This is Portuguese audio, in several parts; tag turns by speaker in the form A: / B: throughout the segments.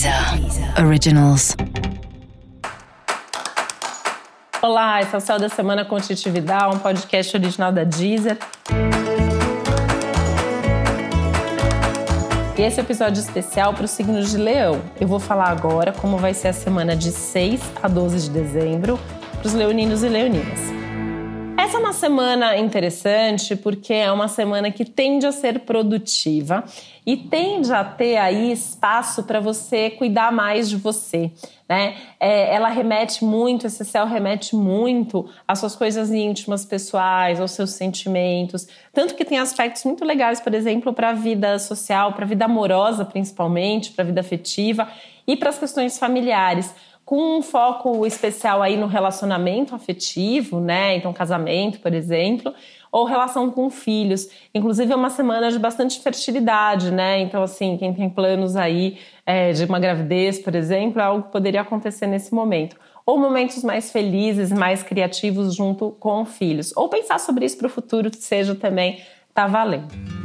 A: Deezer Originals.
B: Olá, esse é o Céu da Semana com Titi Vidal, um podcast original da Deezer. E esse é episódio especial para os signos de Leão. Eu vou falar agora como vai ser a semana de 6 a 12 de dezembro para os leoninos e leoninas. Essa é uma semana interessante porque é uma semana que tende a ser produtiva e tende a ter aí espaço para você cuidar mais de você. Né? É, ela remete muito, esse céu remete muito às suas coisas íntimas, pessoais, aos seus sentimentos. Tanto que tem aspectos muito legais, por exemplo, para a vida social, para a vida amorosa, principalmente, para a vida afetiva e para as questões familiares com um foco especial aí no relacionamento afetivo, né? Então, casamento, por exemplo, ou relação com filhos. Inclusive, é uma semana de bastante fertilidade, né? Então, assim, quem tem planos aí é, de uma gravidez, por exemplo, é algo que poderia acontecer nesse momento. Ou momentos mais felizes, mais criativos junto com filhos. Ou pensar sobre isso para o futuro, seja também tá valendo.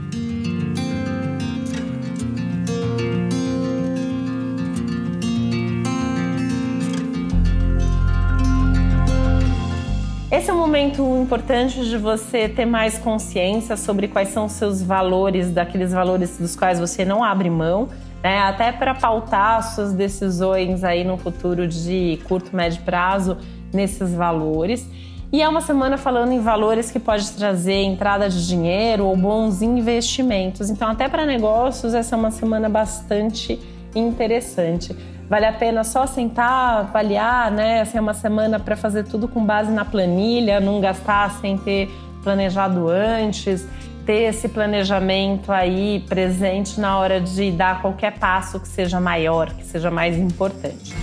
B: Esse é um momento importante de você ter mais consciência sobre quais são os seus valores, daqueles valores dos quais você não abre mão, né? Até para pautar suas decisões aí no futuro de curto, médio prazo nesses valores. E é uma semana falando em valores que pode trazer entrada de dinheiro ou bons investimentos. Então, até para negócios, essa é uma semana bastante interessante. Vale a pena só sentar, avaliar, né? É uma semana para fazer tudo com base na planilha, não gastar sem ter planejado antes, ter esse planejamento aí presente na hora de dar qualquer passo que seja maior, que seja mais importante.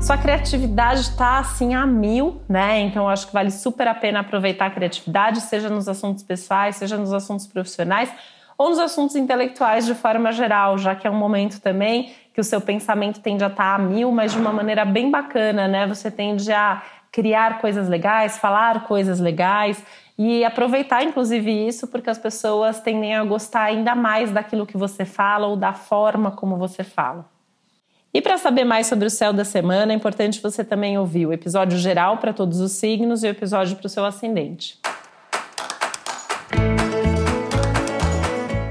B: Sua criatividade está assim a mil, né? Então acho que vale super a pena aproveitar a criatividade, seja nos assuntos pessoais, seja nos assuntos profissionais ou nos assuntos intelectuais de forma geral, já que é um momento também que o seu pensamento tende a estar a mil, mas de uma maneira bem bacana, né? Você tende a criar coisas legais, falar coisas legais e aproveitar inclusive isso porque as pessoas tendem a gostar ainda mais daquilo que você fala ou da forma como você fala. E para saber mais sobre o céu da semana, é importante você também ouvir o episódio geral para todos os signos e o episódio para o seu ascendente.